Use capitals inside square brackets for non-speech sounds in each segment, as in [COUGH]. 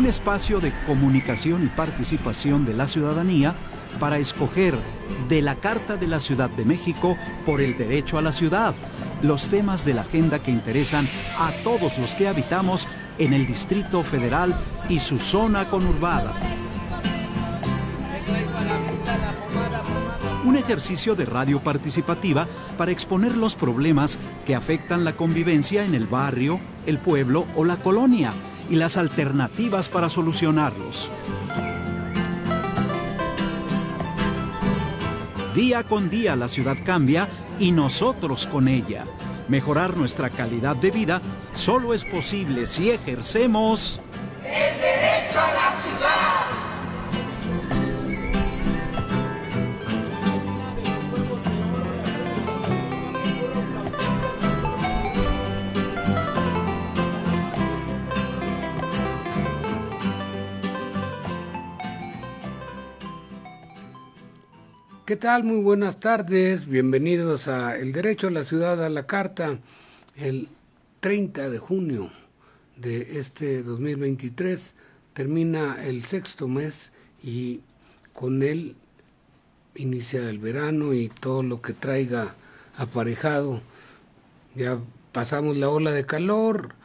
un espacio de comunicación y participación de la ciudadanía para escoger de la Carta de la Ciudad de México por el derecho a la ciudad, los temas de la agenda que interesan a todos los que habitamos en el Distrito Federal y su zona conurbada. Un ejercicio de radio participativa para exponer los problemas que afectan la convivencia en el barrio, el pueblo o la colonia y las alternativas para solucionarlos. Día con día la ciudad cambia y nosotros con ella. Mejorar nuestra calidad de vida solo es posible si ejercemos el derecho a la ¿Qué tal? Muy buenas tardes. Bienvenidos a El Derecho a la Ciudad a la Carta, el 30 de junio de este 2023. Termina el sexto mes y con él inicia el verano y todo lo que traiga aparejado. Ya pasamos la ola de calor,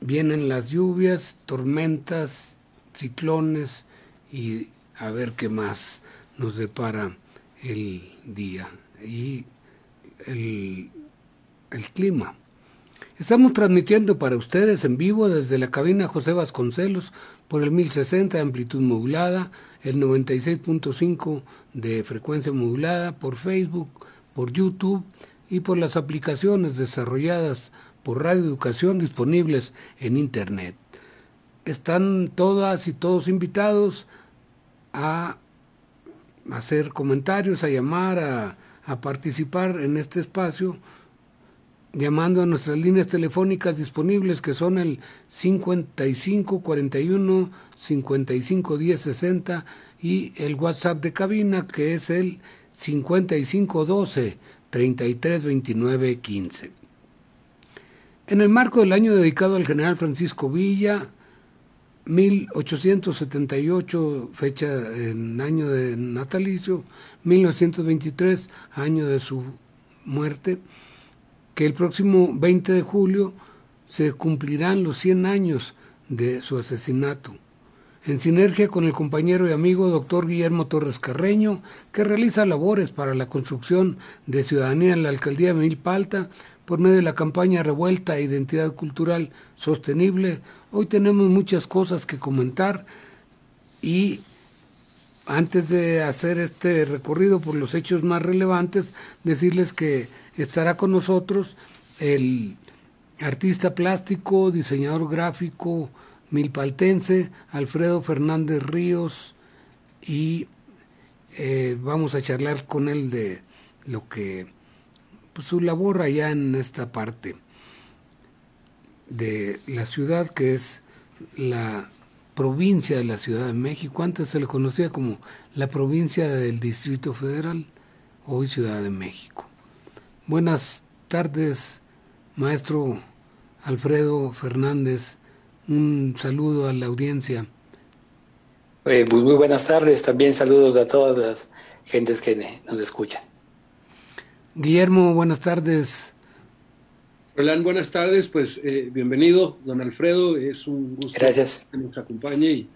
vienen las lluvias, tormentas, ciclones y a ver qué más nos depara el día y el, el clima. Estamos transmitiendo para ustedes en vivo desde la cabina José Vasconcelos por el 1060 de amplitud modulada, el 96.5 de frecuencia modulada, por Facebook, por YouTube y por las aplicaciones desarrolladas por Radio Educación disponibles en Internet. Están todas y todos invitados a hacer comentarios, a llamar, a, participar en este espacio, llamando a nuestras líneas telefónicas disponibles que son el 55 41 55 10 60 y el WhatsApp de cabina que es el 55 12 33 29 15. En el marco del año dedicado al general Francisco Villa, 1878, fecha en año de natalicio, 1923, año de su muerte, que el próximo 20 de julio se cumplirán los 100 años de su asesinato. En sinergia con el compañero y amigo doctor Guillermo Torres Carreño, que realiza labores para la construcción de ciudadanía en la alcaldía de Milpalta por medio de la campaña Revuelta e Identidad Cultural Sostenible, Hoy tenemos muchas cosas que comentar y antes de hacer este recorrido por los hechos más relevantes, decirles que estará con nosotros el artista plástico, diseñador gráfico milpaltense, Alfredo Fernández Ríos, y eh, vamos a charlar con él de lo que pues, su labor allá en esta parte de la ciudad que es la provincia de la Ciudad de México. Antes se le conocía como la provincia del Distrito Federal, hoy Ciudad de México. Buenas tardes, maestro Alfredo Fernández. Un saludo a la audiencia. Eh, muy buenas tardes, también saludos a todas las gentes que nos escuchan. Guillermo, buenas tardes. Hola, buenas tardes. Pues eh, bienvenido, don Alfredo. Es un gusto Gracias. que nos acompañe y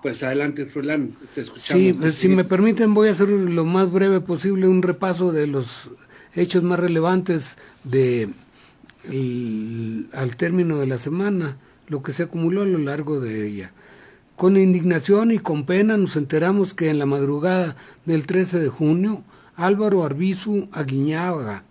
pues adelante, Froilán, te escuchamos. Sí, pues, si me permiten voy a hacer lo más breve posible un repaso de los hechos más relevantes de el, al término de la semana, lo que se acumuló a lo largo de ella. Con indignación y con pena nos enteramos que en la madrugada del 13 de junio, Álvaro Arbizu Aguiñaga,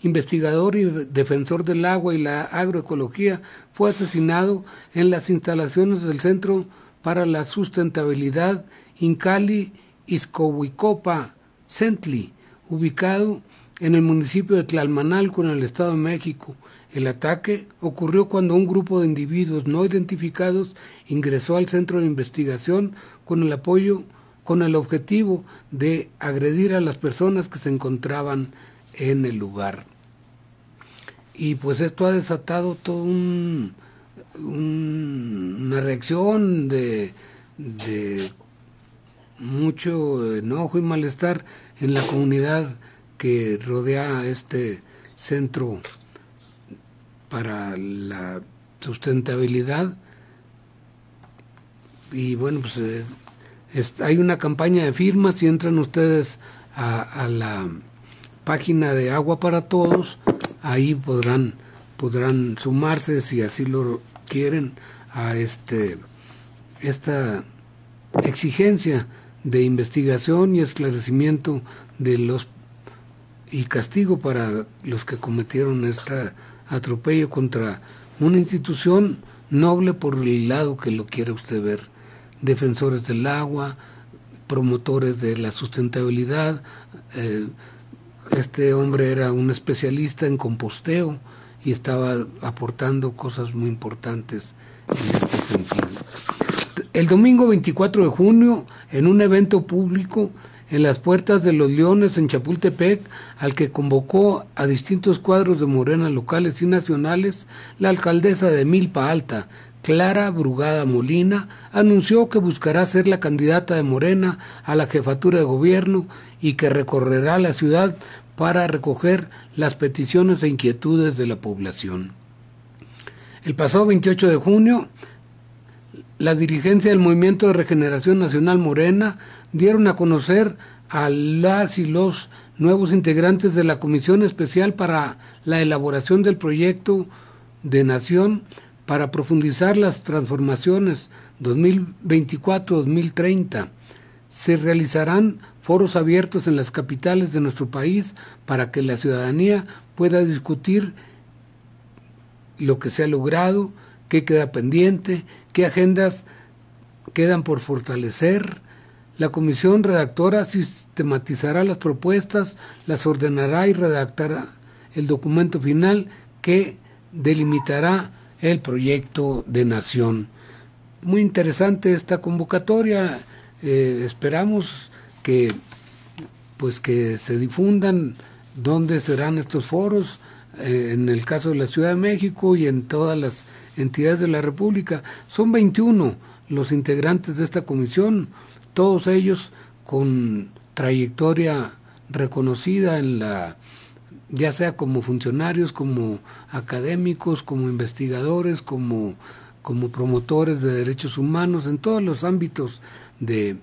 investigador y defensor del agua y la agroecología, fue asesinado en las instalaciones del Centro para la Sustentabilidad Incali Izcohuicopa Centli, ubicado en el municipio de Tlalmanalco, en el Estado de México. El ataque ocurrió cuando un grupo de individuos no identificados ingresó al centro de investigación con el apoyo, con el objetivo de agredir a las personas que se encontraban en el lugar. Y pues esto ha desatado todo un una reacción de, de mucho enojo y malestar en la comunidad que rodea este centro para la sustentabilidad y bueno pues eh, hay una campaña de firmas si entran ustedes a, a, la página de agua para todos ahí podrán podrán sumarse si así lo quieren a este esta exigencia de investigación y esclarecimiento de los y castigo para los que cometieron este atropello contra una institución noble por el lado que lo quiera usted ver. Defensores del agua, promotores de la sustentabilidad. Eh, este hombre era un especialista en composteo y estaba aportando cosas muy importantes en este sentido. El domingo 24 de junio, en un evento público en las puertas de los Leones en Chapultepec, al que convocó a distintos cuadros de Morena locales y nacionales, la alcaldesa de Milpa Alta, Clara Brugada Molina, anunció que buscará ser la candidata de Morena a la jefatura de gobierno y que recorrerá la ciudad para recoger las peticiones e inquietudes de la población. El pasado 28 de junio, la dirigencia del Movimiento de Regeneración Nacional Morena dieron a conocer a las y los nuevos integrantes de la Comisión Especial para la elaboración del proyecto de nación para profundizar las transformaciones 2024-2030. Se realizarán foros abiertos en las capitales de nuestro país para que la ciudadanía pueda discutir lo que se ha logrado, qué queda pendiente, qué agendas quedan por fortalecer. La comisión redactora sistematizará las propuestas, las ordenará y redactará el documento final que delimitará el proyecto de nación. Muy interesante esta convocatoria. Eh, esperamos que pues que se difundan dónde serán estos foros eh, en el caso de la Ciudad de México y en todas las entidades de la República. Son 21 los integrantes de esta comisión, todos ellos con trayectoria reconocida en la ya sea como funcionarios, como académicos, como investigadores, como, como promotores de derechos humanos, en todos los ámbitos del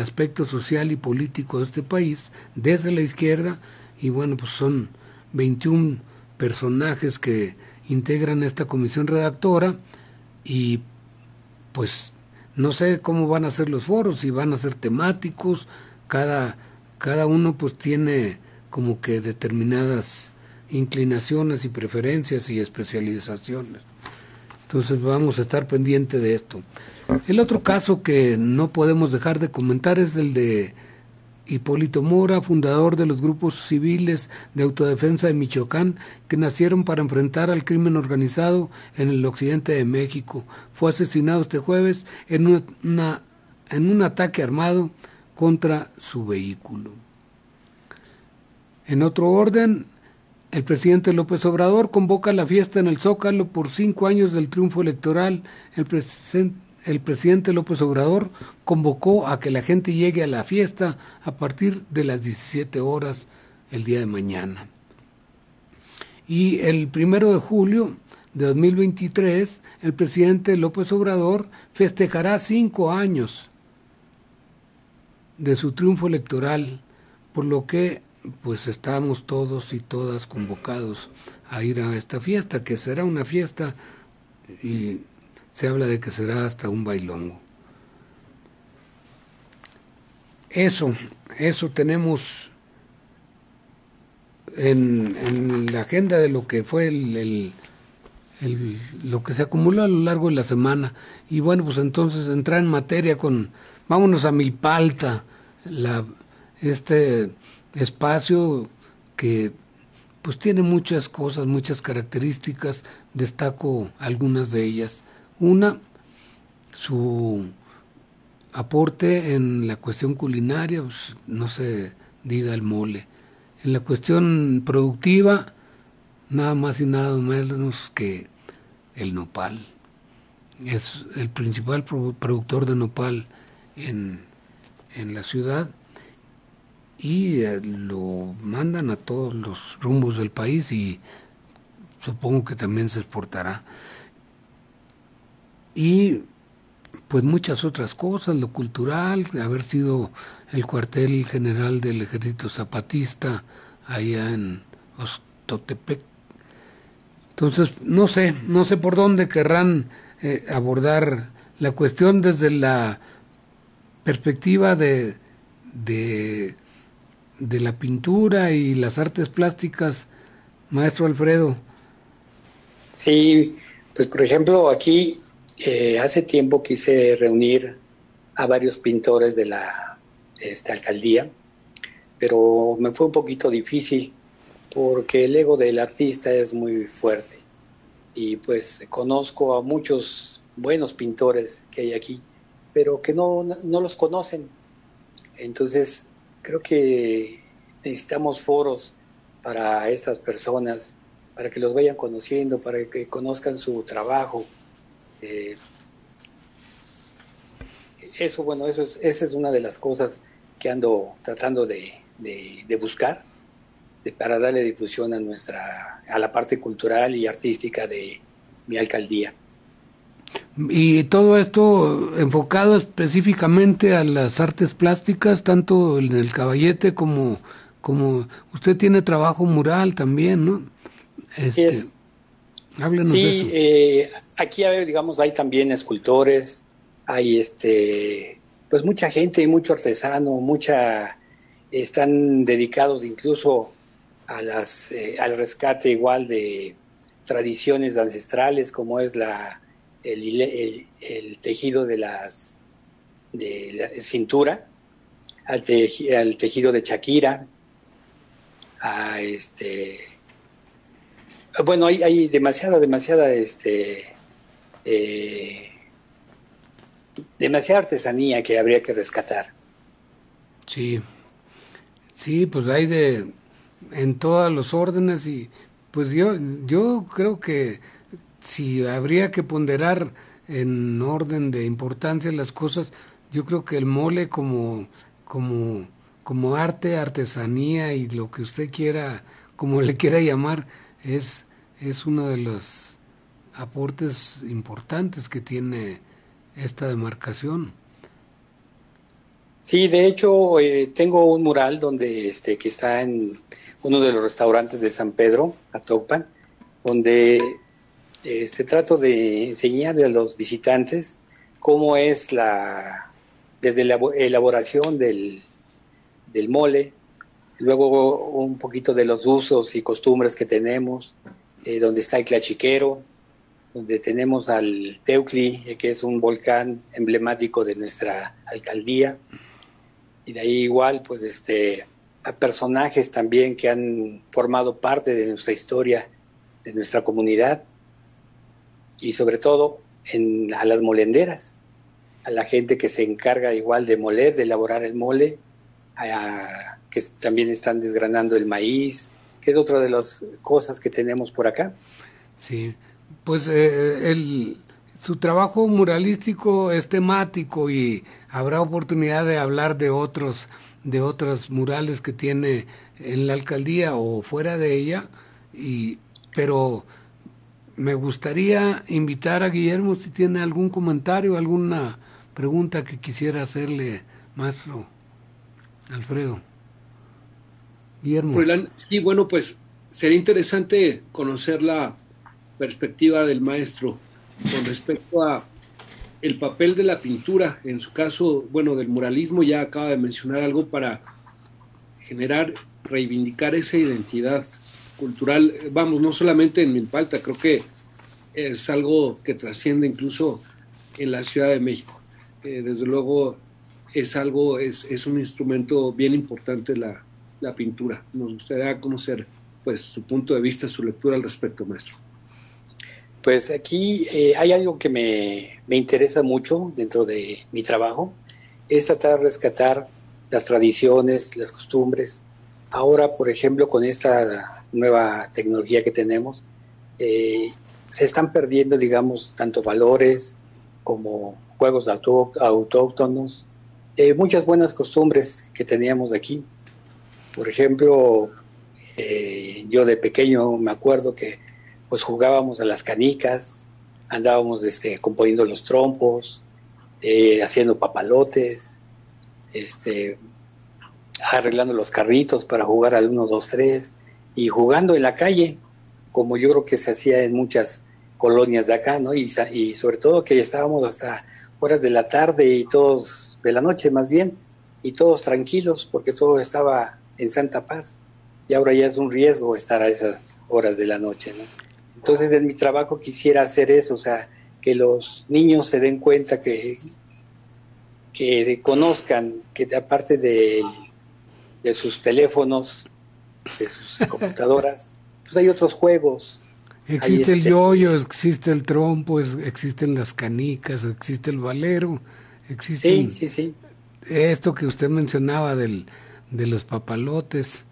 aspecto social y político de este país, desde la izquierda, y bueno, pues son 21 personajes que integran esta comisión redactora y pues no sé cómo van a ser los foros, si van a ser temáticos, cada, cada uno pues tiene como que determinadas inclinaciones y preferencias y especializaciones. Entonces vamos a estar pendiente de esto. El otro caso que no podemos dejar de comentar es el de Hipólito Mora, fundador de los grupos civiles de autodefensa de Michoacán, que nacieron para enfrentar al crimen organizado en el occidente de México. Fue asesinado este jueves en, una, en un ataque armado contra su vehículo. En otro orden, el presidente López Obrador convoca la fiesta en el Zócalo por cinco años del triunfo electoral. El presidente el presidente López Obrador convocó a que la gente llegue a la fiesta a partir de las 17 horas el día de mañana. Y el primero de julio de 2023, el presidente López Obrador festejará cinco años de su triunfo electoral, por lo que pues estamos todos y todas convocados a ir a esta fiesta, que será una fiesta y se habla de que será hasta un bailongo. Eso, eso tenemos en, la agenda de lo que fue el, el, lo que se acumuló a lo largo de la semana. Y bueno, pues entonces entrar en materia con, vámonos a Milpalta, la, este espacio que pues tiene muchas cosas, muchas características, destaco algunas de ellas. Una, su aporte en la cuestión culinaria, pues, no se diga el mole. En la cuestión productiva, nada más y nada menos que el nopal. es el principal productor de nopal en, en la ciudad y eh, lo mandan a todos los rumbos del país y supongo que también se exportará. Y pues muchas otras cosas, lo cultural, haber sido el cuartel general del ejército zapatista allá en Ostotepec. Entonces, no sé, no sé por dónde querrán eh, abordar la cuestión desde la perspectiva de, de, de la pintura y las artes plásticas, maestro Alfredo. Sí, pues por ejemplo, aquí eh, hace tiempo quise reunir a varios pintores de la esta alcaldía, pero me fue un poquito difícil porque el ego del artista es muy fuerte y pues conozco a muchos buenos pintores que hay aquí, pero que no, no los conocen. Entonces, creo que necesitamos foros para estas personas para que los vayan conociendo, para que conozcan su trabajo. Eh, eso, bueno, eso es, esa es una de las cosas que ando tratando de, buscar para darle difusión a nuestra, a la parte cultural y artística de mi alcaldía. Y todo esto enfocado específicamente a las artes plásticas, tanto en el caballete como, como usted tiene trabajo mural también, ¿no? Este, sí, Eh, aquí digamos hay también escultores, hay este, pues mucha gente, mucho artesano, mucha están dedicados incluso a las eh, al rescate igual de tradiciones ancestrales como es la el, tejido de las de la cintura al, al tejido de Shakira a este bueno, hay, hay demasiada, demasiada, este, eh, demasiada artesanía que habría que rescatar. Sí, sí, pues hay de, en todos los órdenes y pues yo, yo creo que si habría que ponderar en orden de importancia las cosas, yo creo que el mole como, como, como arte, artesanía y lo que usted quiera, como le quiera llamar, es, es uno de los aportes importantes que tiene esta demarcación. Sí, de hecho eh, tengo un mural donde este que está en uno de los restaurantes de San Pedro, Atopan, donde este trato de enseñarle a los visitantes cómo es la desde la elaboración del, del mole, luego un poquito de los usos y costumbres que tenemos, eh, donde está el Clachiquero, donde tenemos al Teucli, eh, que es un volcán emblemático de nuestra alcaldía, y de ahí igual, pues, este, a personajes también que han formado parte de nuestra historia, de nuestra comunidad, y sobre todo a las molenderas, a la gente que se encarga igual de moler, de elaborar el mole, a, que también están desgranando el maíz, que es otra de las cosas que tenemos por acá. Sí, pues eh, el, su trabajo muralístico es temático y habrá oportunidad de hablar de otros de otros murales que tiene en la alcaldía o fuera de ella y pero me gustaría invitar a Guillermo si tiene algún comentario, alguna pregunta que quisiera hacerle, maestro Alfredo. Guillermo. Sí, bueno, pues sería interesante conocer la perspectiva del maestro con respecto a el papel de la pintura, en su caso, bueno, del muralismo, ya acaba de mencionar algo para generar, reivindicar esa identidad cultural, vamos, no solamente en Milpalta, creo que es algo que trasciende incluso en la Ciudad de México. Eh, desde luego es algo, es, es un instrumento bien importante la, la pintura. Nos gustaría conocer pues su punto de vista, su lectura al respecto, maestro. Pues aquí eh, hay algo que me, me, interesa mucho dentro de mi trabajo, es tratar de rescatar las tradiciones, las costumbres. Ahora, por ejemplo, con esta nueva tecnología que tenemos, eh, se están perdiendo, digamos, tanto valores como juegos autóctonos, eh, muchas buenas costumbres que teníamos aquí. Por ejemplo, eh, yo de pequeño me acuerdo que pues jugábamos a las canicas, andábamos este, componiendo los trompos, haciendo papalotes, este, arreglando los carritos para jugar al 1, 2, 3 y jugando en la calle, como yo creo que se hacía en muchas colonias de acá, ¿no? Y, y sobre todo que estábamos hasta horas de la tarde y todos, de la noche más bien, y todos tranquilos porque todo estaba en santa paz. Y ahora ya es un riesgo estar a esas horas de la noche, ¿no? Entonces en mi trabajo quisiera hacer eso, o sea, que los niños se den cuenta que, que conozcan que aparte de, de sus teléfonos, de sus [LAUGHS] computadoras, pues hay otros juegos. Existe el este yoyo, existe el trompo, existen las canicas, existe el valero, existe sí, sí, sí. esto que usted mencionaba del, de los papalotes.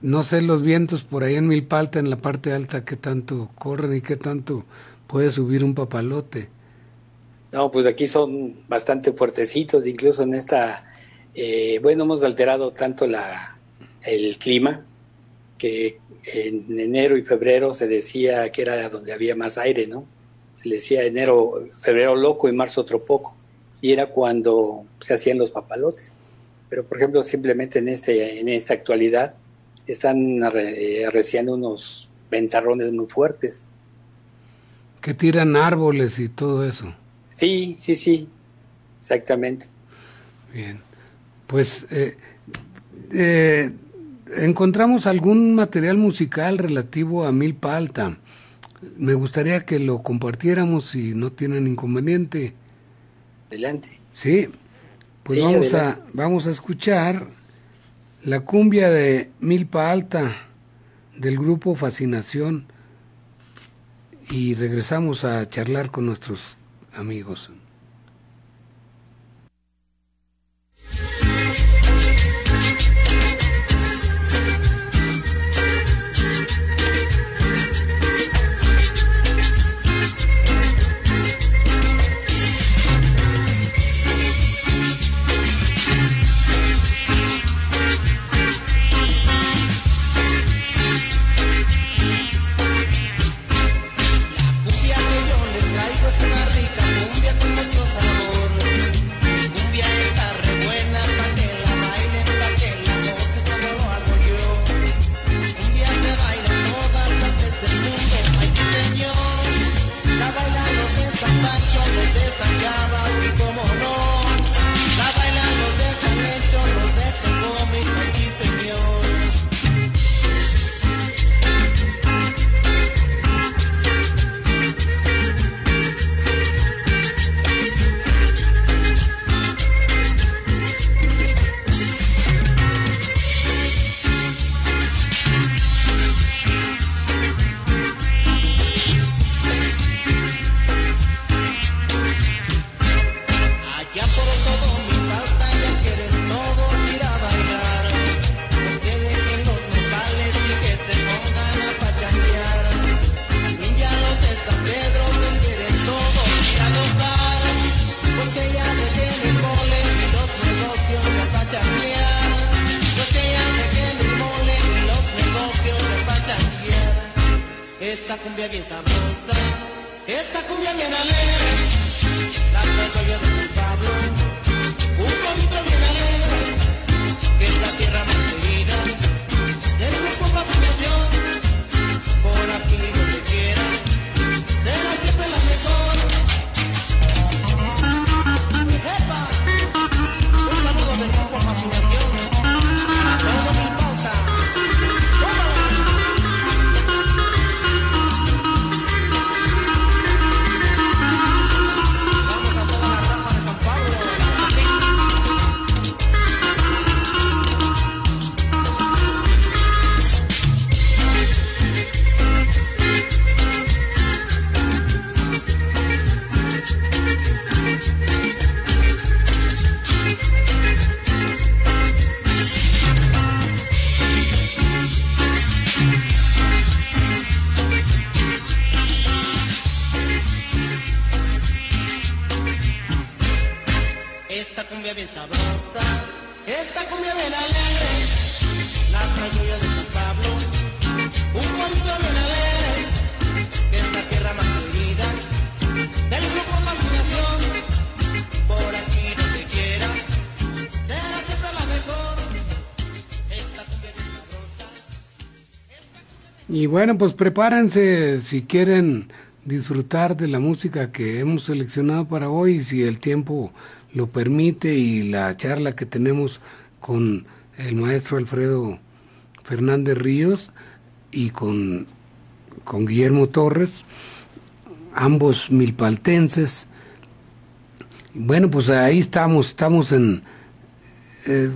No sé los vientos por ahí en Milpalta, en la parte alta, qué tanto corren y qué tanto puede subir un papalote. No, pues aquí son bastante fuertecitos, incluso en esta, eh, bueno, hemos alterado tanto la, el clima que en enero y febrero se decía que era donde había más aire, ¿no? Se le decía enero, febrero loco y marzo otro poco, y era cuando se hacían los papalotes. Pero, por ejemplo, simplemente en, este, en esta actualidad están arreciando unos ventarrones muy fuertes. Que tiran árboles y todo eso. Sí, sí, sí, exactamente. Bien, pues eh, eh, encontramos algún material musical relativo a Milpa Alta. Me gustaría que lo compartiéramos si no tienen inconveniente. Adelante. Sí, pues vamos, a, vamos a escuchar la cumbia de Milpa Alta del grupo Fascinación y regresamos a charlar con nuestros amigos. esta cumbia bien sabrosa, esta cumbia bien alegre, la traigo yo. Y bueno, pues prepárense si quieren disfrutar de la música que hemos seleccionado para hoy, si el tiempo lo permite y la charla que tenemos con el maestro Alfredo Fernández Ríos y con, con Guillermo Torres, ambos milpaltenses. Bueno, pues ahí estamos, estamos en... Eh,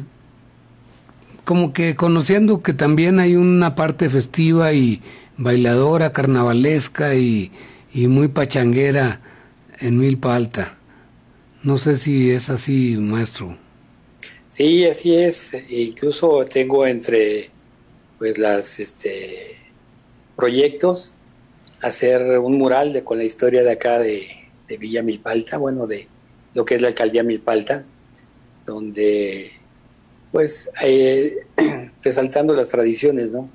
como que conociendo que también hay una parte festiva y bailadora, carnavalesca y, muy pachanguera en Milpa Alta. No sé si es así, maestro. Sí, así es. Incluso tengo entre pues las este proyectos hacer un mural de con la historia de acá de, de Villa Milpalta, bueno, de lo que es la alcaldía Milpalta, donde pues eh, [CLEARS THROAT] resaltando las tradiciones, ¿no?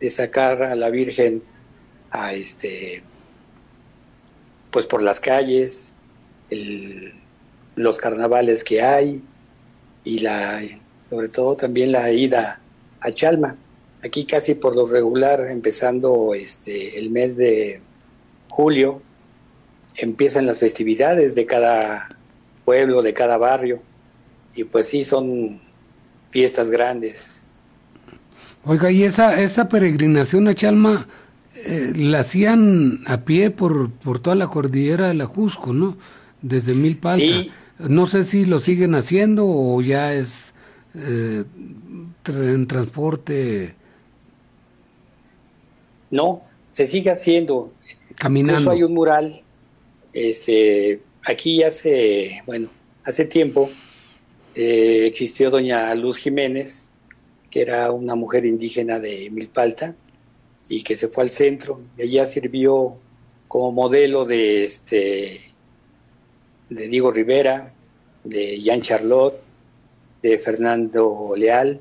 De sacar a la Virgen a este, pues por las calles, los carnavales que hay y la, sobre todo también la ida a Chalma. Aquí casi por lo regular, empezando este, el mes de julio, empiezan las festividades de cada pueblo, de cada barrio. Y pues sí, son fiestas grandes. Oiga, ¿y esa, esa peregrinación a Chalma eh, la hacían a pie por, por toda la cordillera de la Jusco, ¿no? Desde Milpalta. Sí. No sé si lo siguen haciendo o ya es eh, en transporte. No, se sigue haciendo. Caminando. Incluso hay un mural. Este, aquí hace, bueno, hace tiempo eh, existió doña Luz Jiménez, que era una mujer indígena de Milpalta y que se fue al centro. Y ella sirvió como modelo de, este, de Diego Rivera, de Jean Charlotte, de Fernando Leal.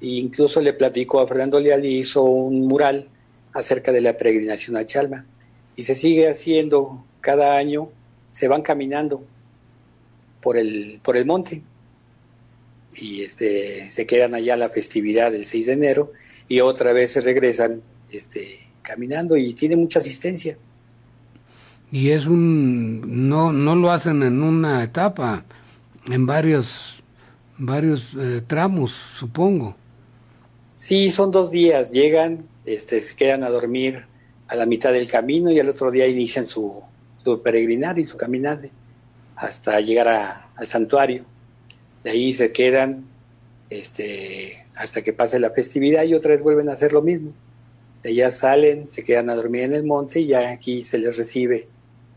E incluso le platicó a Fernando Leal y hizo un mural acerca de la peregrinación a Chalma. Y se sigue haciendo cada año, se van caminando por el, por el monte y este, se quedan allá la festividad del 6 de enero y otra vez se regresan este, caminando y tiene mucha asistencia. Y es un, no, no lo hacen en una etapa, en varios, varios eh, tramos, supongo. Sí, son dos días, llegan, este, se quedan a dormir a la mitad del camino y al otro día inician su, su peregrinar y su caminar hasta llegar al santuario de ahí se quedan este, hasta que pase la festividad y otra vez vuelven a hacer lo mismo. De allá salen, se quedan a dormir en el monte y ya aquí se les recibe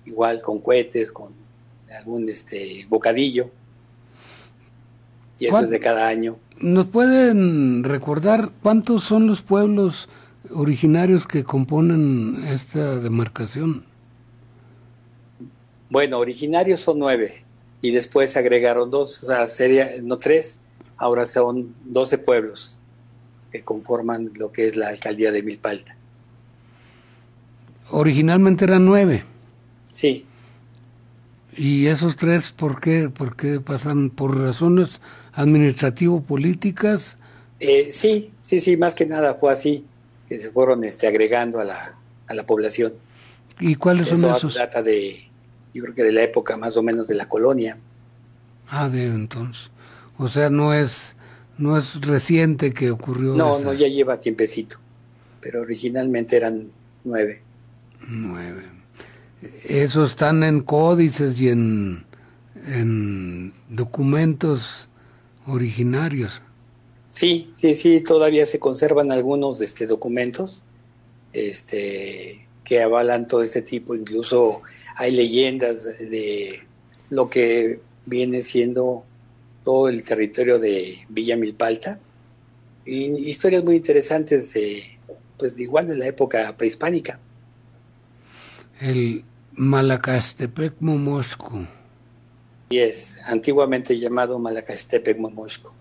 igual con cohetes, con algún este, bocadillo. Y eso es de cada año. ¿Nos pueden recordar cuántos son los pueblos originarios que componen esta demarcación? Bueno, originarios son nueve y después se agregaron dos, o sea, sería, no tres, ahora son doce pueblos que conforman lo que es la alcaldía de Milpalta. Originalmente eran nueve. Sí. ¿Y esos tres por qué, por qué pasan? ¿Por razones administrativo-políticas? Eh, sí, sí, sí, más que nada fue así, que se fueron este, agregando a la, a la población. ¿Y cuáles son esos? Data de yo creo que de la época más o menos de la colonia. Ah, de entonces. O sea, no es no es reciente que ocurrió. No, no, ya lleva tiempecito, pero originalmente eran nueve. Nueve. Esos están en códices y en, en documentos originarios. Sí, sí, sí, todavía se conservan algunos de este documentos este, que avalan todo este tipo, incluso hay leyendas de lo que viene siendo todo el territorio de Villa Milpalta y historias muy interesantes de pues igual de la época prehispánica. El Malacastepec Momosco. Y es antiguamente llamado Malacastepec Momosco.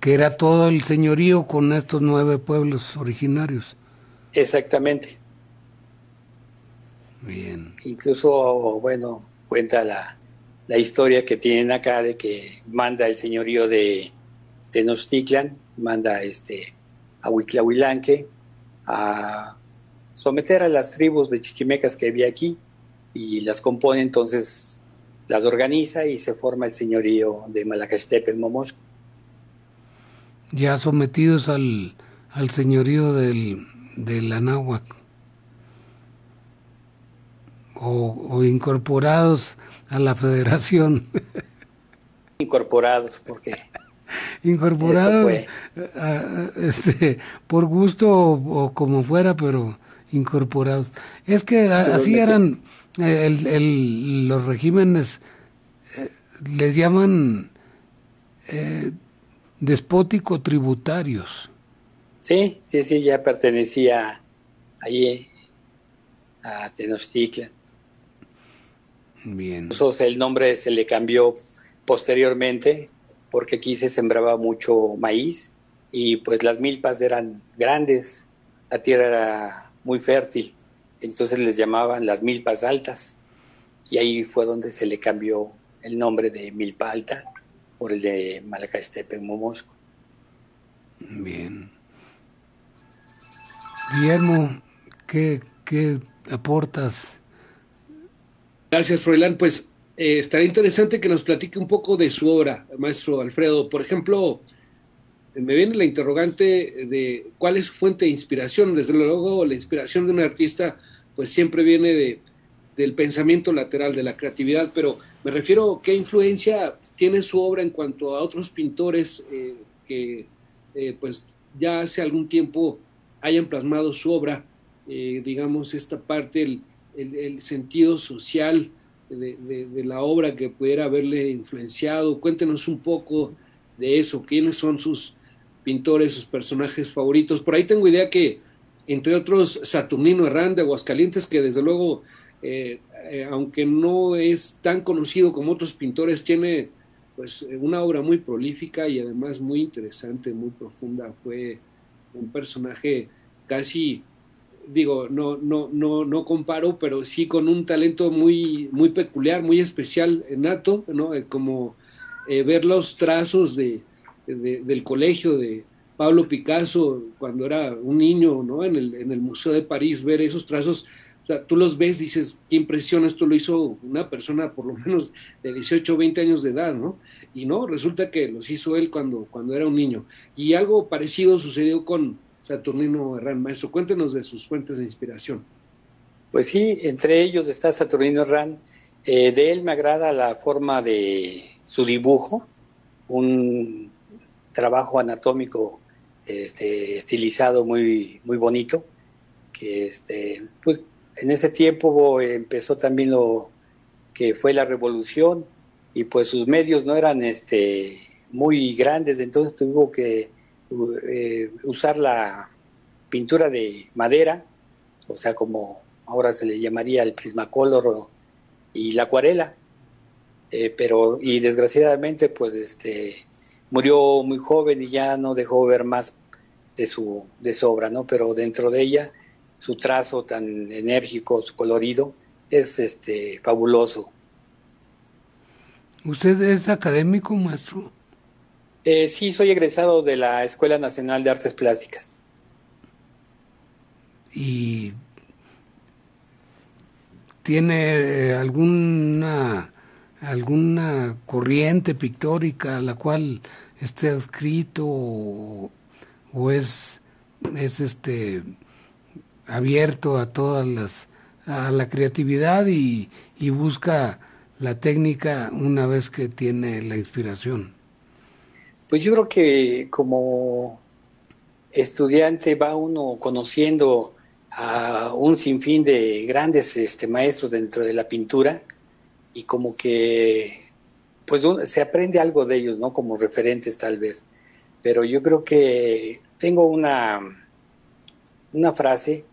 Que era todo el señorío con estos nueve pueblos originarios. Exactamente. Bien. Incluso, bueno, cuenta la, la historia que tienen acá de que manda el señorío de Tenochtitlan, manda este, a Huitlahuilanque a someter a las tribus de chichimecas que había aquí y las compone entonces las organiza y se forma el señorío de en Momosco. Ya sometidos al, al señorío del, del Anáhuac o, o incorporados a la federación. [LAUGHS] Incorporados, porque incorporados este, por gusto o, como fuera, pero incorporados. Es que así eran eh, el, los regímenes, eh, les llaman eh, despótico tributarios. Sí, sí, sí, ya pertenecía ahí a Tenochtitlan. Bien. El nombre se le cambió posteriormente porque aquí se sembraba mucho maíz y pues las milpas eran grandes, la tierra era muy fértil, entonces les llamaban las milpas altas y ahí fue donde se le cambió el nombre de milpa alta por el de Malacastepe en Momosco. Bien. Guillermo, ¿qué, qué aportas? Gracias, Froilán. Pues eh, estaría interesante que nos platique un poco de su obra, maestro Alfredo. Por ejemplo, me viene la interrogante de cuál es su fuente de inspiración. Desde luego, la inspiración de un artista, pues siempre viene de, del pensamiento lateral, de la creatividad, pero me refiero qué influencia tiene su obra en cuanto a otros pintores eh, que, eh, pues, ya hace algún tiempo hayan plasmado su obra, digamos, esta parte, el, el sentido social, de, la obra que pudiera haberle influenciado. Cuéntenos un poco de eso, quiénes son sus pintores, sus personajes favoritos. Por ahí tengo idea que, entre otros, Saturnino Herrán de Aguascalientes, que desde luego, eh, eh, aunque no es tan conocido como otros pintores, tiene pues una obra muy prolífica y además muy interesante, muy profunda. Fue un personaje casi digo, no, no, no, no comparo, pero sí con un talento muy, muy peculiar, muy especial, nato, ¿no? Eh, como eh, ver los trazos de, del colegio de Pablo Picasso cuando era un niño, ¿no? En el, en el Museo de París, ver esos trazos, o tú los ves, dices, qué impresión, esto lo hizo una persona por lo [LAUGHS] menos de 18 o 20 años de edad, ¿no? Y no, resulta que los hizo él cuando, cuando era un niño. Y algo parecido sucedió con, Saturnino Herrán. Maestro, cuéntenos de sus fuentes de inspiración. Pues sí, entre ellos está Saturnino Herrán. Eh, de él me agrada la forma de su dibujo, un trabajo anatómico este, estilizado muy, muy bonito, que este, pues, en ese tiempo empezó también lo que fue la revolución y pues sus medios no eran este, muy grandes, entonces tuvo que eh, usar la pintura de madera, o sea, como ahora se le llamaría el prismacolor y la acuarela, eh, pero y desgraciadamente pues este murió muy joven y ya no dejó ver más de su, de su obra, ¿no? Pero dentro de ella su trazo tan enérgico, su colorido, es este fabuloso. ¿Usted es académico, maestro? Eh, sí, soy egresado de la Escuela Nacional de Artes Plásticas. ¿Y tiene eh, alguna alguna corriente pictórica a la cual esté adscrito o, es es este abierto a todas las a la creatividad y, y busca la técnica una vez que tiene la inspiración. Pues yo creo que como estudiante va uno conociendo a un sinfín de grandes este, maestros dentro de la pintura y como que pues se aprende algo de ellos, ¿no? Como referentes tal vez. Pero yo creo que tengo una, una frase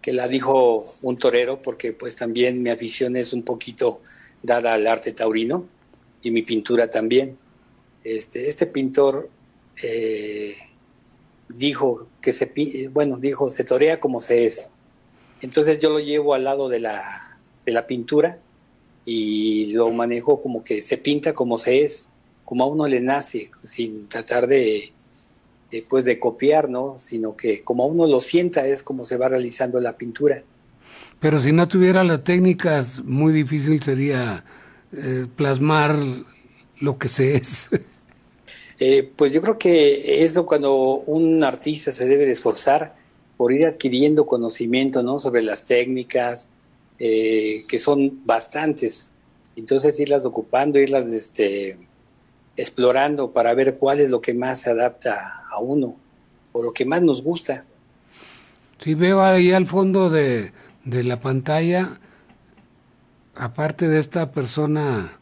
que la dijo un torero, porque pues también mi afición es un poquito dada al arte taurino y mi pintura también. Este, este pintor eh, dijo que se, bueno, dijo, se torea como se es. Entonces yo lo llevo al lado de la, de la pintura y lo manejo como que se pinta como se es, como a uno le nace, sin tratar de, eh, pues de copiar, ¿no? Sino que como uno lo sienta es como se va realizando la pintura. Pero si no tuviera las técnicas, muy difícil sería eh, plasmar lo que se es. [LAUGHS] Eh, pues yo creo que es cuando un artista se debe de esforzar por ir adquiriendo conocimiento ¿no? sobre las técnicas, eh, que son bastantes. Entonces irlas ocupando, irlas este, explorando para ver cuál es lo que más se adapta a uno o lo que más nos gusta. Sí, veo ahí al fondo de, de la pantalla, aparte de esta persona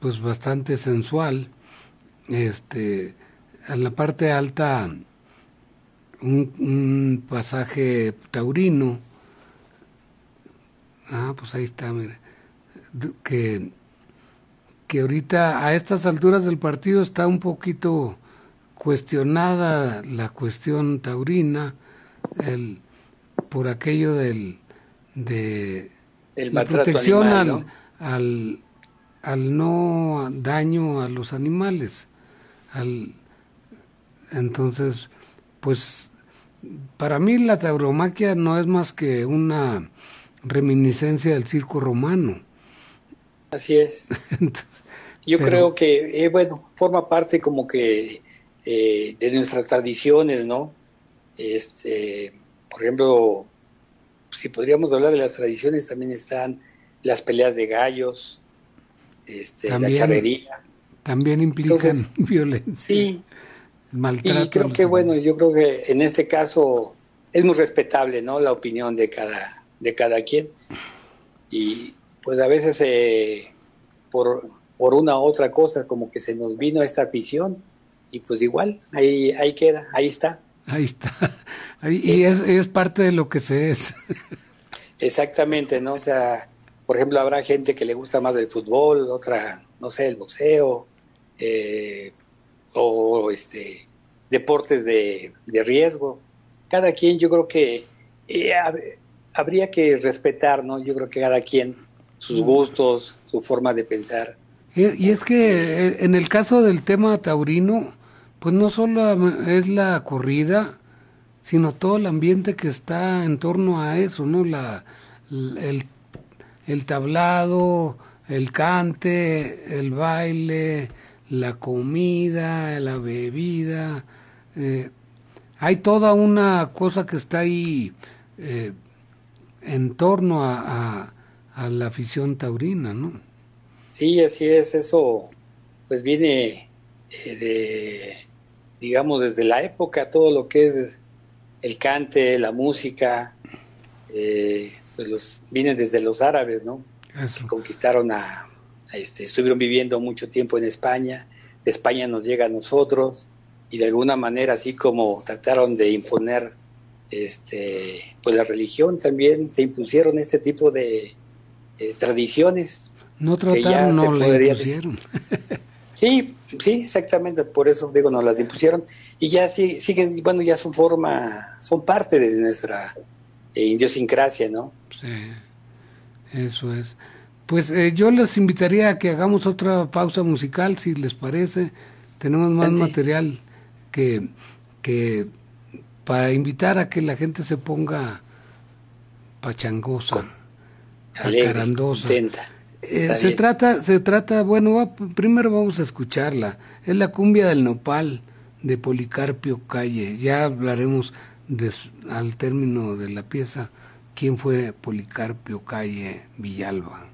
pues bastante sensual, este, en la parte alta un, pasaje taurino, ah, pues ahí está, mire, que, que ahorita a estas alturas del partido está un poquito cuestionada la cuestión taurina, el, por aquello del de la protección al, al, al, no daño a los animales. Al, entonces, pues para mí la tauromaquia no es más que una reminiscencia del circo romano. Así es. [LAUGHS] Yo creo que, eh, bueno, forma parte como que eh, de nuestras tradiciones, ¿no? Este, por ejemplo, si podríamos hablar de las tradiciones, también están las peleas de gallos, este, la charrería. También implican [LAUGHS] violencia. Sí. Maltrato y creo que, bueno, yo creo que en este caso es muy respetable, ¿no? La opinión de cada, de cada quien. Y pues a veces eh, por, por una u otra cosa como que se nos vino esta afición y pues igual, ahí, ahí queda, ahí está. Ahí está. [LAUGHS] y es, es parte de lo que se es. [LAUGHS] Exactamente, ¿no? O sea, por ejemplo, habrá gente que le gusta más el fútbol, otra, no sé, el boxeo, eh, o este deportes de, riesgo. Cada quien, yo creo que eh, habría que respetar, ¿no? Yo creo que cada quien sus gustos, su forma de pensar. Y, y es que eh, en el caso del tema taurino, pues no solo es la corrida, sino todo el ambiente que está en torno a eso, ¿no? La, el, el tablado, el cante, el baile, la comida, la bebida. Eh, hay toda una cosa que está ahí eh, en torno a, a, la afición taurina, ¿no? Sí, así es, eso pues viene eh, de digamos, desde la época, todo lo que es el cante, la música, eh, pues los, vienen desde los árabes, ¿no? Que conquistaron a, este, estuvieron viviendo mucho tiempo en España, de España nos llega a nosotros, y de alguna manera, así como trataron de imponer este, pues la religión, también se impusieron este tipo de eh, tradiciones. No trataron, no le impusieron. [LAUGHS] Sí, sí, exactamente, por eso digo, nos las impusieron y ya sí, siguen, bueno, ya son forma, son parte de nuestra eh, idiosincrasia, ¿no? Sí, eso es. Pues eh, yo les invitaría a que hagamos otra pausa musical, si les parece. Tenemos más material que, que para invitar a que la gente se ponga pachangosa. Eh, se trata, se trata, bueno, primero vamos a escucharla. Es la cumbia del nopal de Policarpio Calle. Ya hablaremos al término de la pieza quién fue Policarpio Calle Villalba.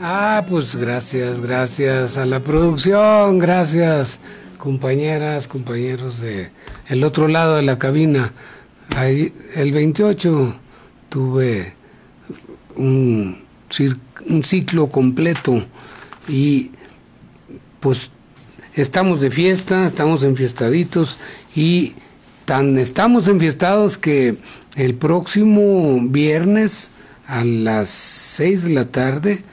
Ah, pues gracias, gracias a la producción, gracias compañeras, compañeros de el otro lado de la cabina. Ahí, el 28 tuve un, ciclo completo y pues estamos de fiesta, estamos enfiestaditos y tan estamos enfiestados que el próximo viernes a las 6 de la tarde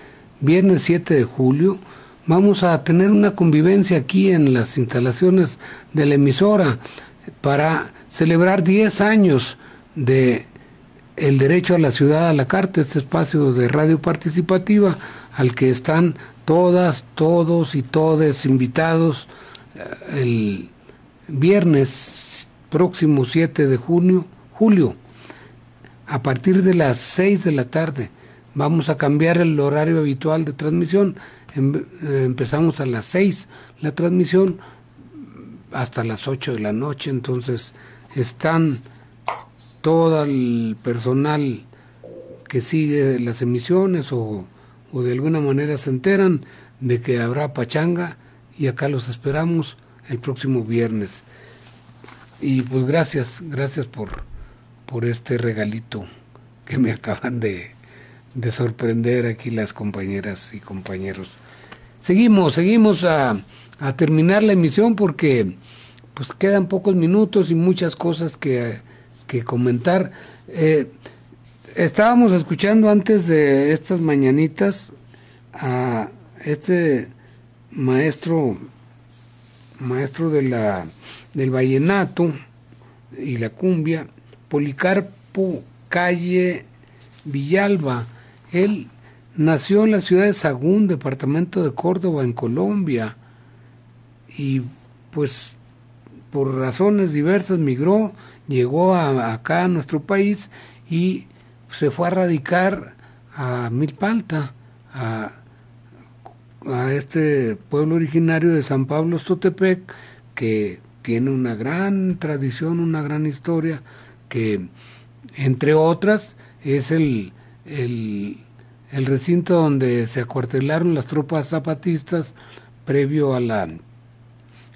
viernes 7 de julio, vamos a tener una convivencia aquí en las instalaciones de la emisora para celebrar 10 años de el derecho a la ciudad a la carta, este espacio de radio participativa al que están todas, todos y todes invitados eh, el viernes próximo 7 de junio, julio, a partir de las 6 de la tarde vamos a cambiar el horario habitual de transmisión. Em, eh, empezamos a las 6 la transmisión hasta las 8 de la noche, entonces están todo el personal que sigue las emisiones o, o de alguna manera se enteran de que habrá pachanga y acá los esperamos el próximo viernes. Y pues gracias, gracias por, por este regalito que me [LAUGHS] acaban de, de sorprender aquí las compañeras y compañeros. Seguimos, seguimos a, a terminar la emisión porque pues quedan pocos minutos y muchas cosas que, que comentar. Eh, estábamos escuchando antes de estas mañanitas a este maestro maestro de la del vallenato y la cumbia Policarpo Calle Villalba él nació en la ciudad de Sagún, departamento de Córdoba, en Colombia, y pues por razones diversas migró, llegó a, acá a nuestro país y se fue a radicar a Milpalta, a, a este pueblo originario de San Pablo Estotepec, que tiene una gran tradición, una gran historia, que entre otras es el, el, el recinto donde se acuartelaron las tropas zapatistas previo a la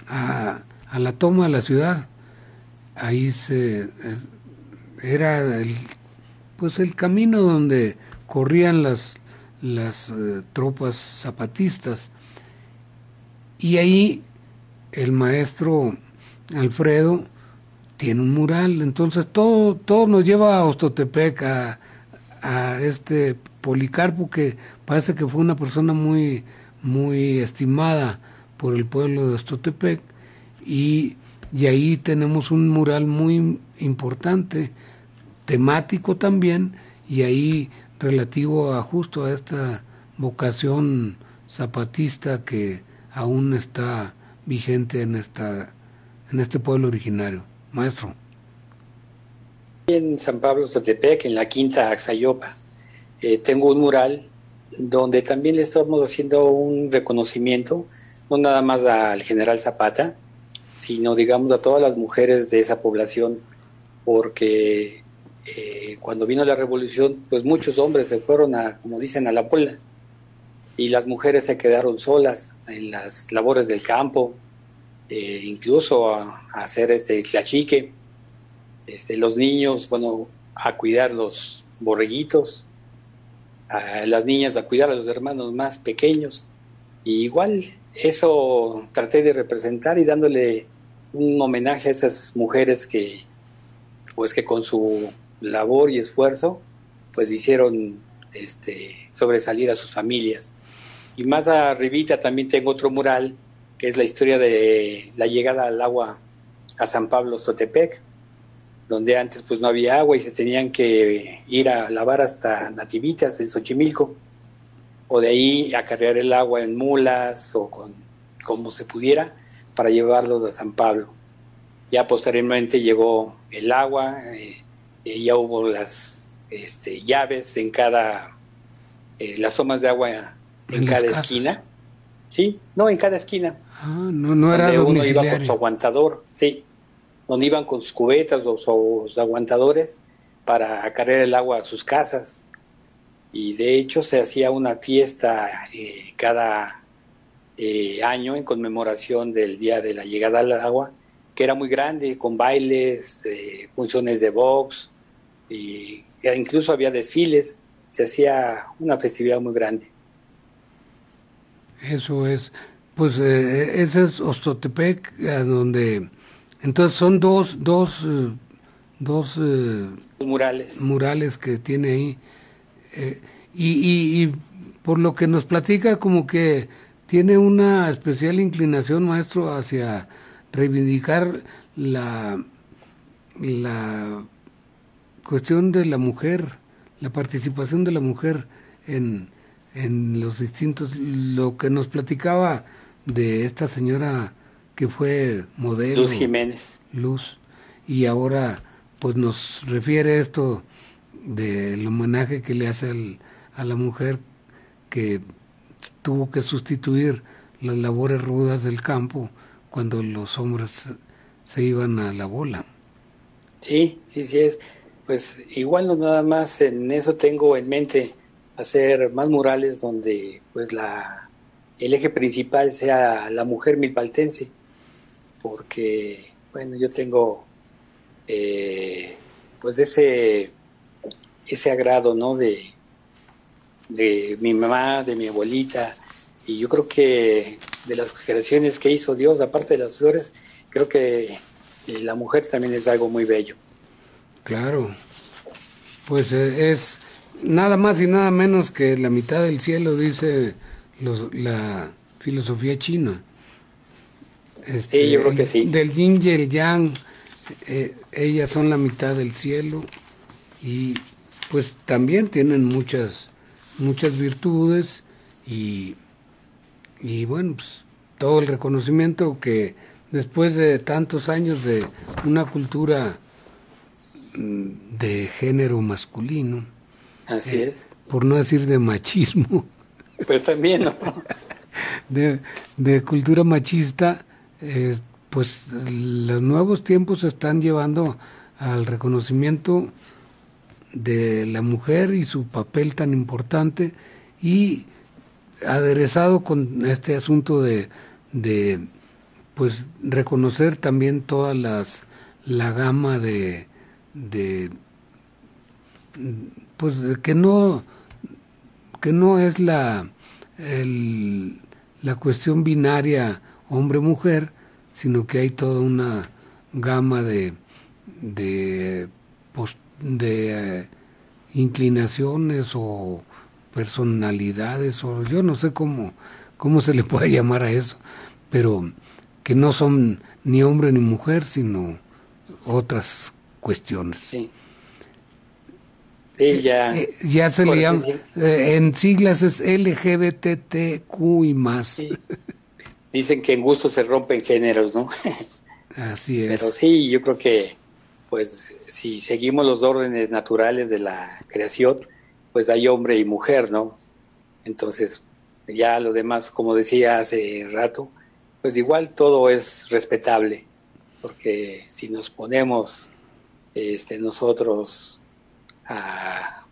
a, la toma de la ciudad. Ahí se era el, pues el camino donde corrían las las eh, tropas zapatistas y ahí el maestro Alfredo tiene un mural entonces todo todo nos lleva a Ostotepec a, a este Policarpo que parece que fue una persona muy muy estimada por el pueblo de Ostotepec y, y ahí tenemos un mural muy importante, temático también, y ahí relativo a justo a esta vocación zapatista que aún está vigente en esta en este pueblo originario. Maestro. En San Pablo Ostotepec, en la quinta Axayopa, eh, tengo un mural donde también le estamos haciendo un reconocimiento no nada más al general Zapata, sino digamos a todas las mujeres de esa población, porque eh, cuando vino la revolución, pues muchos hombres se fueron a, como dicen, a la pola, y las mujeres se quedaron solas en las labores del campo, eh, incluso a, hacer este tlachique, este, los niños, bueno, a cuidar los borreguitos, a las niñas a cuidar a los hermanos más pequeños, y igual eso traté de representar y dándole un homenaje a esas mujeres que, pues que con su labor y esfuerzo, pues hicieron este, sobresalir a sus familias. Y más arribita también tengo otro mural, que es la historia de la llegada al agua a San Pablo Sotepec, donde antes pues no había agua y se tenían que ir a lavar hasta Nativitas en Xochimilco o de ahí acarrear el agua en mulas o con como se pudiera para llevarlos a San Pablo. Ya posteriormente llegó el agua, eh, eh, ya hubo las este, llaves en cada, eh, las tomas de agua en, cada esquina. Sí, no, en cada esquina. Ah, no, no era donde uno iba con su aguantador, sí, donde iban con sus cubetas o sus aguantadores para acarrear el agua a sus casas y de hecho se hacía una fiesta eh, cada eh, año en conmemoración del día de la llegada al agua, que era muy grande, con bailes, eh, funciones de box, y incluso había desfiles, se hacía una festividad muy grande. Eso es, pues ese es Ostotepec, donde, entonces son dos, dos, dos murales. murales que tiene ahí eh, y, y, por lo que nos platica, como que tiene una especial inclinación, maestro, hacia reivindicar la, la cuestión de la mujer, la participación de la mujer en, en los distintos, lo que nos platicaba de esta señora que fue modelo. Luz Jiménez. Luz. Y ahora pues nos refiere esto del homenaje que le hace a la mujer que tuvo que sustituir las labores rudas del campo cuando los hombres se iban a la bola. Sí, sí, sí es. Pues igual no nada más en eso tengo en mente hacer más murales donde pues la el eje principal sea la mujer milpaltense, porque bueno yo tengo eh, pues ese ese agrado, ¿no? De, de mi mamá, de mi abuelita, y yo creo que de las generaciones que hizo Dios, aparte de las flores, creo que eh, la mujer también es algo muy bello. Claro, pues eh, es nada más y nada menos que la mitad del cielo, dice la filosofía china. Este, sí, yo creo que sí. Del yin y el yang, eh, ellas son la mitad del cielo y pues también tienen muchas muchas virtudes y, y bueno, pues todo el reconocimiento que después de tantos años de una cultura mm, de género masculino, así eh, es, por no decir de machismo, pues también, ¿no? [LAUGHS] de, de cultura machista, pues los nuevos tiempos están llevando al reconocimiento de la mujer y su papel tan importante y aderezado con este asunto de, pues reconocer también todas las la gama de, pues que no que no es la la cuestión binaria hombre mujer sino que hay toda una gama de de de eh, inclinaciones o personalidades o yo no sé cómo cómo se le puede [LAUGHS] llamar a eso pero que no son ni hombre ni mujer sino otras cuestiones sí. ya, eh, ya se le llama, eh, en siglas es LGBTQ y más. [LAUGHS] Dicen que en gusto se rompen géneros, ¿no? [LAUGHS] Así es. Pero sí, yo creo que pues si seguimos los órdenes naturales de la creación, pues hay hombre y mujer, ¿no? Entonces, ya lo demás, como decía hace rato, pues igual todo es respetable, porque si nos ponemos este, nosotros a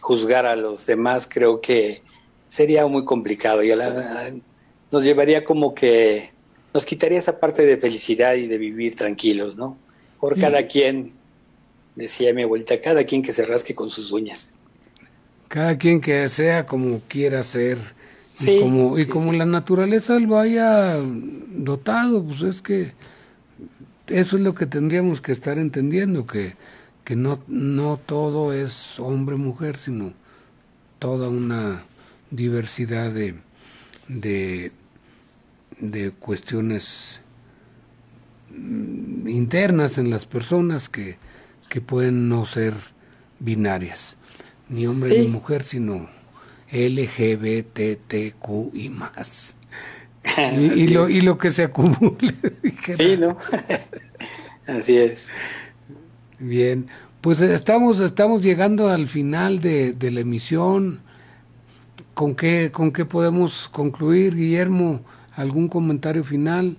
juzgar a los demás, creo que sería muy complicado y nos llevaría como que nos quitaría esa parte de felicidad y de vivir tranquilos, ¿no? Por cada quien, decía mi abuelita, cada quien que se rasque con sus uñas. Cada quien que sea como quiera ser. y como, y como la naturaleza lo haya dotado, pues es que eso es lo que tendríamos que estar entendiendo, que, que no, no todo es hombre-mujer, sino toda una diversidad de, de, de cuestiones Mm, internas en las personas que, que pueden no ser binarias, ni hombre ni mujer, sino LGBTQ y más. [LAUGHS] y, lo, y lo que se acumule. [LAUGHS] sí, ¿no? [LAUGHS] Así es. Bien, pues estamos, estamos llegando al final de, de la emisión. ¿Con qué, ¿Con qué podemos concluir, Guillermo? ¿Algún comentario final?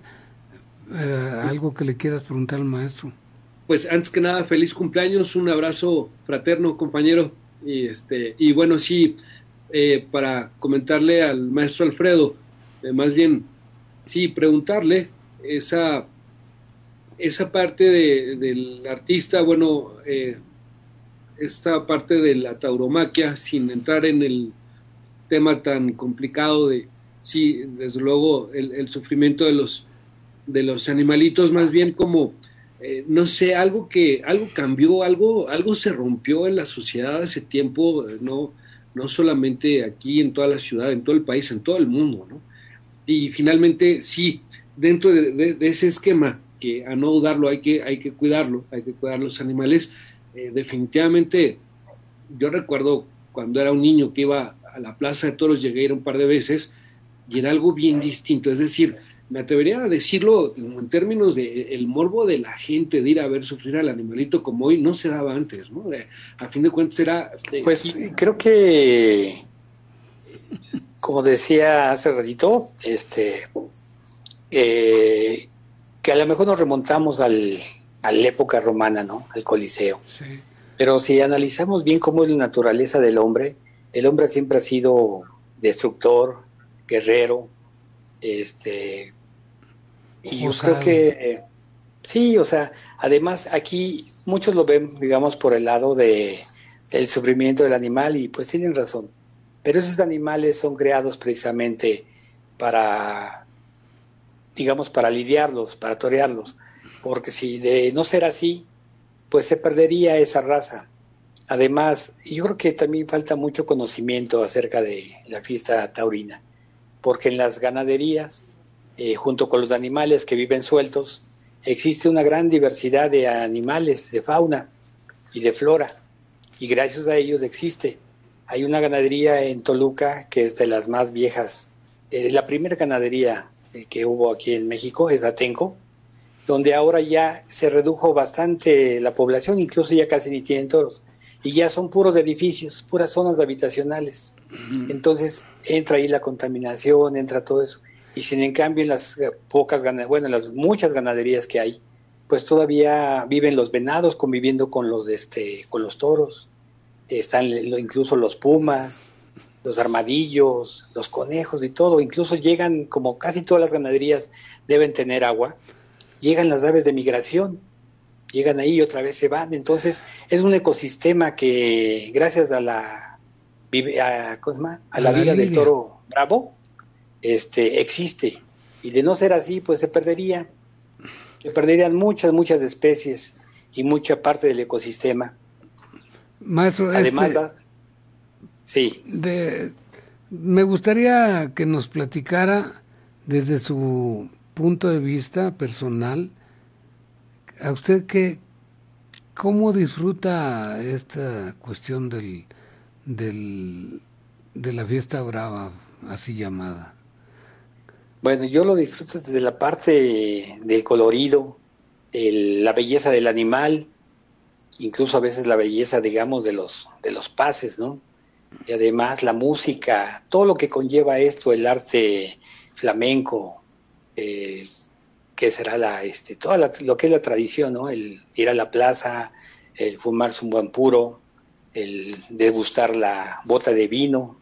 Eh, ¿Algo que le quieras preguntar al maestro? Pues antes que nada, feliz cumpleaños, un abrazo fraterno, compañero. Y, este, y bueno, sí, eh, para comentarle al maestro Alfredo, eh, más bien, sí, preguntarle esa, esa parte del artista, bueno, esta parte de la tauromaquia, sin entrar en el tema tan complicado de, sí, desde luego, el sufrimiento de los de los animalitos, más bien como, eh, no sé, algo que, algo cambió, algo, algo se rompió en la sociedad hace tiempo, no, no solamente aquí en toda la ciudad, en todo el país, en todo el mundo, ¿no? Y finalmente, sí, dentro de, ese esquema, que a no dudarlo hay que, hay que cuidarlo, hay que cuidar los animales, eh, definitivamente, yo recuerdo cuando era un niño que iba a la Plaza de Toros, llegué a ir un par de veces, y era algo bien distinto, es decir, me atrevería a decirlo en términos de el morbo de la gente de ir a ver sufrir al animalito como hoy no se daba antes, ¿no? a fin de cuentas era... pues creo que, como decía hace ratito, este, eh, que a lo mejor nos remontamos al, a la época romana, ¿no? Al Coliseo. Pero si analizamos bien cómo es la naturaleza del hombre, el hombre siempre ha sido destructor, guerrero, este, y yo creo que sí, o sea, además aquí muchos lo ven, digamos, por el lado de el sufrimiento del animal y pues tienen razón. Pero esos animales son creados precisamente para, digamos, para lidiarlos, para torearlos. Porque si de no ser así, pues se perdería esa raza. Además, yo creo que también falta mucho conocimiento acerca de la fiesta taurina, porque en las ganaderías eh, junto con los animales que viven sueltos, existe una gran diversidad de animales, de fauna y de flora, y gracias a ellos existe Hay una ganadería en Toluca que es de las más viejas. Eh, la primera ganadería eh, que hubo aquí en México es Atenco, donde ahora ya se redujo bastante la población, incluso ya casi ni tienen toros. Y ya son puros edificios, puras zonas habitacionales. Entonces entra ahí la contaminación, entra todo eso. Y sin en cambio en las pocas ganaderías, bueno, en las muchas ganaderías que hay, pues todavía viven los venados conviviendo con los este con los toros. Están incluso los pumas, los armadillos, los conejos y todo, incluso llegan como casi todas las ganaderías deben tener agua, llegan las aves de migración, llegan ahí y otra vez se van, entonces es un ecosistema que gracias a la a, a la vida del toro bravo este existe. Y de no ser así pues se perdería. Se perderían muchas, muchas especies y mucha parte del ecosistema. Maestro, además, este, sí. De, me gustaría que nos platicara desde su punto de vista personal, a usted qué, cómo disfruta esta cuestión del, del, de la fiesta brava, así llamada. Bueno, yo lo disfruto desde la parte del colorido, la belleza del animal, incluso a veces la belleza, digamos, de los, de los pases, ¿no? Y además la música, todo lo que conlleva esto, el arte flamenco, eh, que será la, este, toda lo que es la tradición, ¿no? El ir a la plaza, el fumarse un buen puro, el degustar la bota de vino,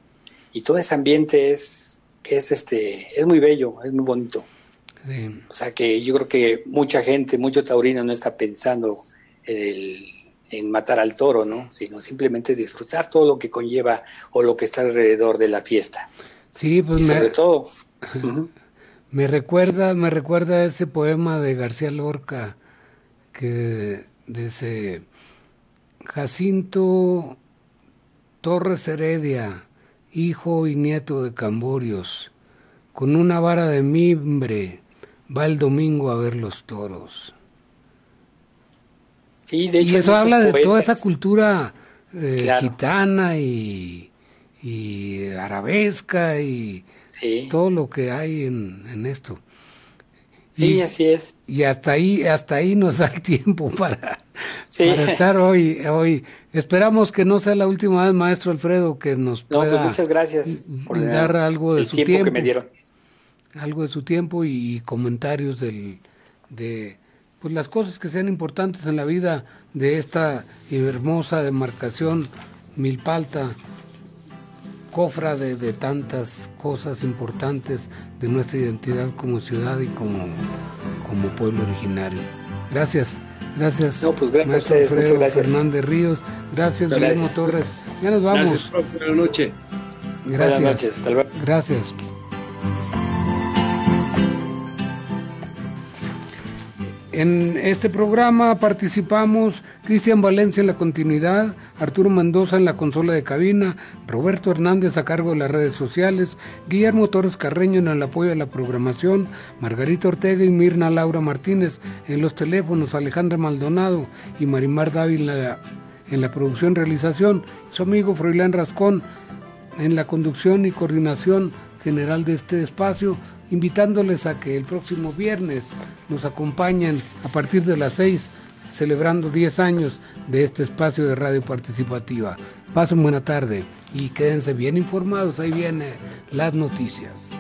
y todo ese ambiente es es este, es muy bello, es muy bonito. O sea que yo creo que mucha gente, mucho taurino no está pensando en matar al toro, ¿no? Sino simplemente disfrutar todo lo que conlleva o lo que está alrededor de la fiesta. Sí, pues me, sobre todo. [LAUGHS] Me recuerda, me recuerda ese poema de García Lorca que dice Jacinto Torres Heredia hijo y nieto de Camborios, con una vara de mimbre, va el domingo a ver los toros. Sí, de hecho, y eso habla de toda esa cultura eh, gitana y, arabesca y todo lo que hay en, esto. Sí, así es. Y hasta ahí, hasta ahí nos da tiempo [LAUGHS] para, para estar hoy, hoy Esperamos que no sea la última vez, maestro Alfredo, que nos pues pueda muchas gracias por dar algo de su tiempo, que me dieron. algo de su tiempo y, comentarios del, de pues las cosas que sean importantes en la vida de esta hermosa demarcación Milpalta, cofra de, de tantas cosas importantes de nuestra identidad como ciudad y como, como pueblo originario. Gracias. Gracias. No, pues gracias Alfredo Fernández Ríos. Gracias, Guillermo Torres. Ya nos vamos. Gracias, buenas noches. Gracias. Buenas noches. Hasta luego. Gracias. En este programa participamos Cristian Valencia en la continuidad, Arturo Mendoza en la consola de cabina, Roberto Hernández a cargo de las redes sociales, Guillermo Torres Carreño en el apoyo a la programación, Margarita Ortega y Mirna Laura Martínez en los teléfonos, Alejandra Maldonado y Marimar Dávila en la producción realización, su amigo Froilán Rascón en la conducción y coordinación general de este espacio invitándoles a que el próximo viernes nos acompañen a partir de las 6, celebrando 10 años de este espacio de radio participativa. Pasen buena tarde y quédense bien informados, ahí vienen las noticias.